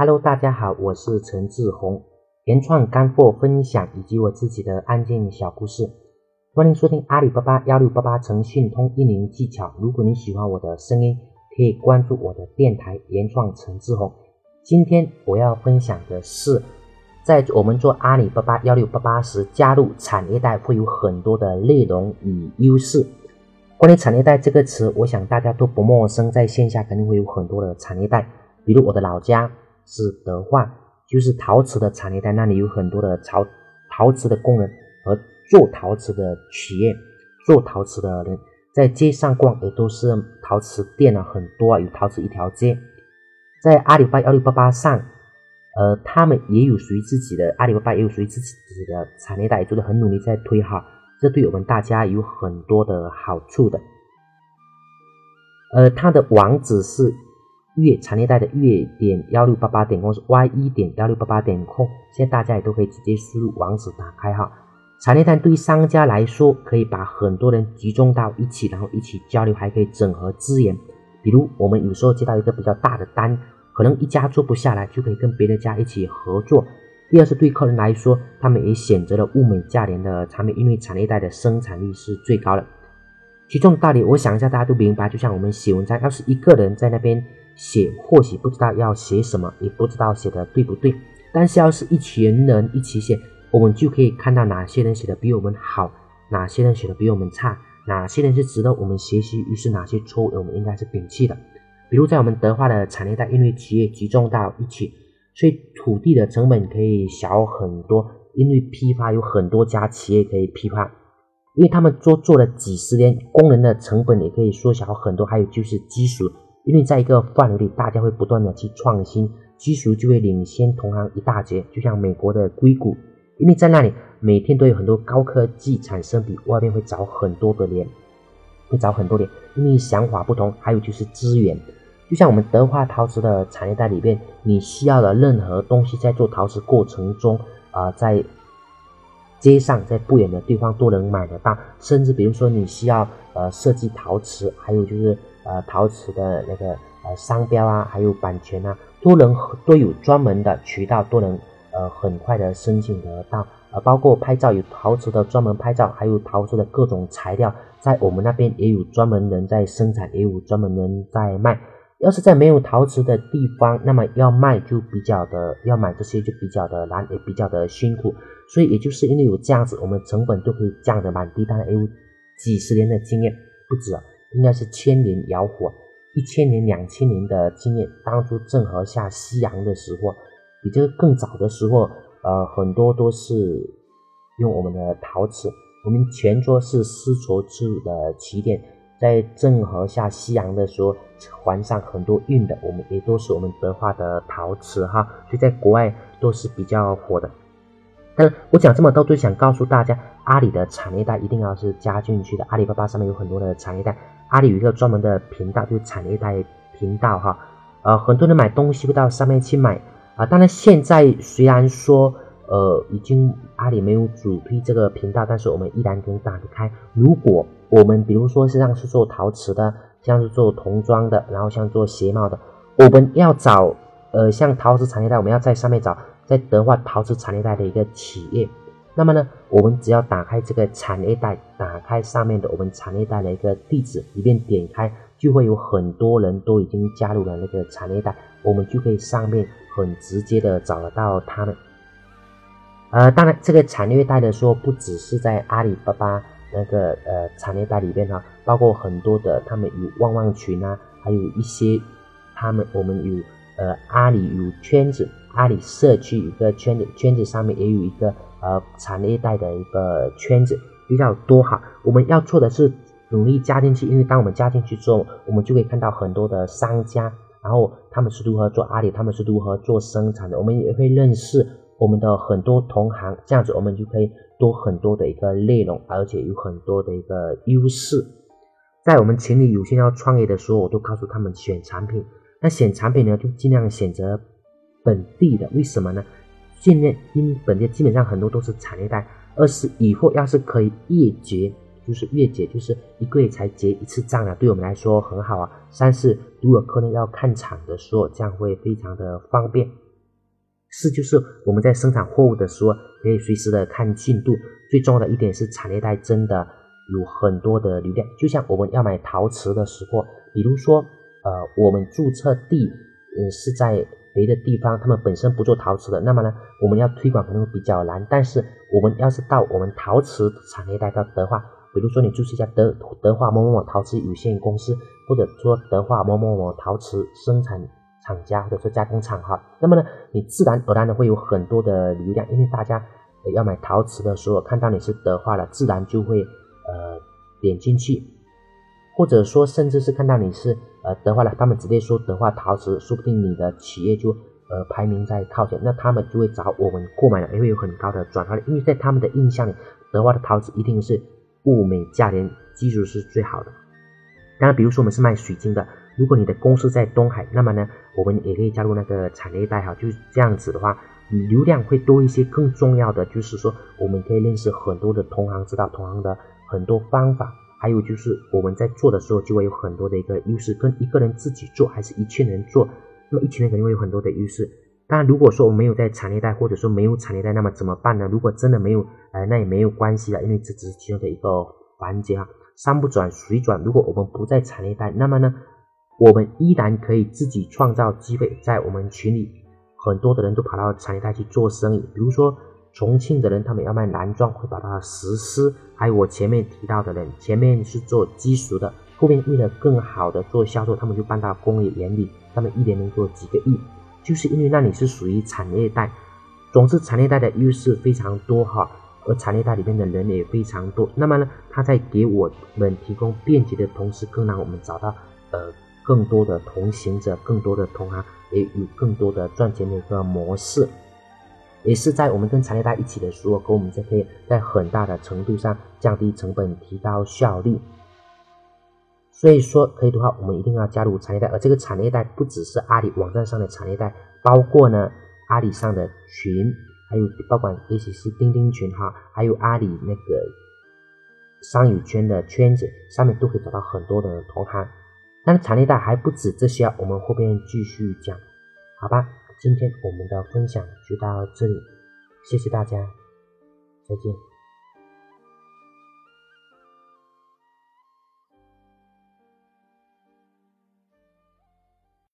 Hello，大家好，我是陈志宏，原创干货分享以及我自己的案件小故事，欢迎收听阿里巴巴幺六八八诚信通运营技巧。如果你喜欢我的声音，可以关注我的电台原创陈志宏。今天我要分享的是，在我们做阿里巴巴幺六八八时，加入产业带会有很多的内容与优势。关于产业带这个词，我想大家都不陌生，在线下肯定会有很多的产业带，比如我的老家。是德化，就是陶瓷的产业带，那里有很多的陶陶瓷的工人和做陶瓷的企业，做陶瓷的人在街上逛，也都是陶瓷店啊，很多啊，有陶瓷一条街。在阿里巴巴幺六八八上，呃，他们也有属于自己的，阿里巴巴也有属于自己的产业带，也做的很努力在推哈，这对我们大家有很多的好处的。呃，它的网址是。粤产业带的粤点幺六八八点 com 是 y 一点幺六八八点 com，现在大家也都可以直接输入网址打开哈。产业带对商家来说，可以把很多人集中到一起，然后一起交流，还可以整合资源。比如我们有时候接到一个比较大的单，可能一家做不下来，就可以跟别的家一起合作。第二是对客人来说，他们也选择了物美价廉的产品，因为产业带的生产力是最高的。其中道理，我想一下大家都明白。就像我们写文章，要是一个人在那边。写或许不知道要写什么，也不知道写的对不对。但是要是一群人一起写，我们就可以看到哪些人写的比我们好，哪些人写的比我们差，哪些人是值得我们学习，于是哪些错误我们应该是摒弃的。比如在我们德化的产业带，因为企业集中到一起，所以土地的成本可以小很多。因为批发有很多家企业可以批发，因为他们做做了几十年，工人的成本也可以缩小很多。还有就是技术。因为在一个范围里，大家会不断的去创新，技术就会领先同行一大截。就像美国的硅谷，因为在那里每天都有很多高科技产生，比外面会早很多的年，会早很多年。因为想法不同，还有就是资源。就像我们德化陶瓷的产业带里面，你需要的任何东西，在做陶瓷过程中啊，在街上在不远的地方都能买得到。甚至比如说你需要呃设计陶瓷，还有就是。呃，陶瓷的那个呃商标啊，还有版权啊，都能都有专门的渠道，都能呃很快的申请得到。呃，包括拍照有陶瓷的专门拍照，还有陶瓷的各种材料，在我们那边也有专门人在生产，也有专门人在卖。要是在没有陶瓷的地方，那么要卖就比较的，要买这些就比较的难，也比较的辛苦。所以也就是因为有这样子，我们成本都可以降得蛮低，当然有几十年的经验不止啊。应该是千年窑火，一千年、两千年的经验。当初郑和下西洋的时候，比这个更早的时候，呃，很多都是用我们的陶瓷。我们全桌是丝绸之路的起点，在郑和下西洋的时候，船上很多运的，我们也都是我们德化的陶瓷哈，所以在国外都是比较火的。但我讲这么多，就想告诉大家，阿里的产业带一定要是加进去的。阿里巴巴上面有很多的产业带。阿里有一个专门的频道，就是产业带频道哈，呃，很多人买东西会到上面去买啊。当然，现在虽然说呃已经阿里没有主推这个频道，但是我们依然可以打得开。如果我们比如说是像是做陶瓷的，像是做童装的，然后像做鞋帽的，我们要找呃像陶瓷产业带，我们要在上面找在德化陶瓷产业带的一个企业。那么呢，我们只要打开这个产业带，打开上面的我们产业带的一个地址，里面点开，就会有很多人都已经加入了那个产业带，我们就可以上面很直接的找得到他们。呃，当然这个产业带的说，不只是在阿里巴巴那个呃产业带里边哈，包括很多的他们有旺旺群啊，还有一些他们我们有呃阿里有圈子，阿里社区有个圈子，圈子上面也有一个。呃，产业带的一个圈子比较多哈，我们要做的是努力加进去，因为当我们加进去之后，我们就可以看到很多的商家，然后他们是如何做阿里，他们是如何做生产的，我们也会认识我们的很多同行，这样子我们就可以多很多的一个内容，而且有很多的一个优势。在我们群里有些要创业的时候，我都告诉他们选产品，那选产品呢，就尽量选择本地的，为什么呢？现在因为本地基本上很多都是产业带，二是以后要是可以月结，就是月结，就是一个月才结一次账啊，对我们来说很好啊。三是如果客人要看厂的时候，这样会非常的方便。四就是我们在生产货物的时候可以随时的看进度。最重要的一点是产业带真的有很多的流量，就像我们要买陶瓷的时候，比如说呃我们注册地嗯是在别的地方，他们本身不做陶瓷的，那么呢我们要推广可能会比较难。但是我们要是到我们陶瓷产业带到德化。比如说，你注册一下德德化某某某陶瓷有限公司，或者说德化某某某陶瓷生产厂家，或者说加工厂哈，那么呢，你自然而然的会有很多的流量，因为大家要买陶瓷的时候看到你是德化的，自然就会呃点进去，或者说甚至是看到你是呃德化的，他们直接说德化陶瓷，说不定你的企业就呃排名在靠前，那他们就会找我们购买了，也会有很高的转化率，因为在他们的印象里，德化的陶瓷一定是。物美价廉，技术是最好的。当然，比如说我们是卖水晶的，如果你的公司在东海，那么呢，我们也可以加入那个产业带哈。就是这样子的话，流量会多一些。更重要的就是说，我们可以认识很多的同行，知道同行的很多方法。还有就是我们在做的时候，就会有很多的一个优势。跟一个人自己做，还是一群人做，那么一群人肯定会有很多的优势。当然，如果说我没有在产业带，或者说没有产业带，那么怎么办呢？如果真的没有，呃，那也没有关系了，因为这只是其中的一个环节啊。山不转水转，如果我们不在产业带，那么呢，我们依然可以自己创造机会。在我们群里，很多的人都跑到产业带去做生意，比如说重庆的人，他们要卖男装，会把它实施；还有我前面提到的人，前面是做基础的，后面为了更好的做销售，他们就搬到工业园里，他们一年能做几个亿。就是因为那里是属于产业带，总之产业带的优势非常多哈，而产业带里面的人也非常多。那么呢，他在给我们提供便捷的同时，更让我们找到呃更多的同行者，更多的同行，也有更多的赚钱的一个模式。也是在我们跟产业带一起的时候，跟我们就可以在很大的程度上降低成本，提高效率。所以说，可以的话，我们一定要加入产业带，而这个产业带不只是阿里网站上的产业带，包括呢阿里上的群，还有包括也许是钉钉群哈，还有阿里那个商语圈的圈子，上面都可以找到很多的同行。但是产业带还不止这些，我们后边继续讲，好吧？今天我们的分享就到这里，谢谢大家，再见。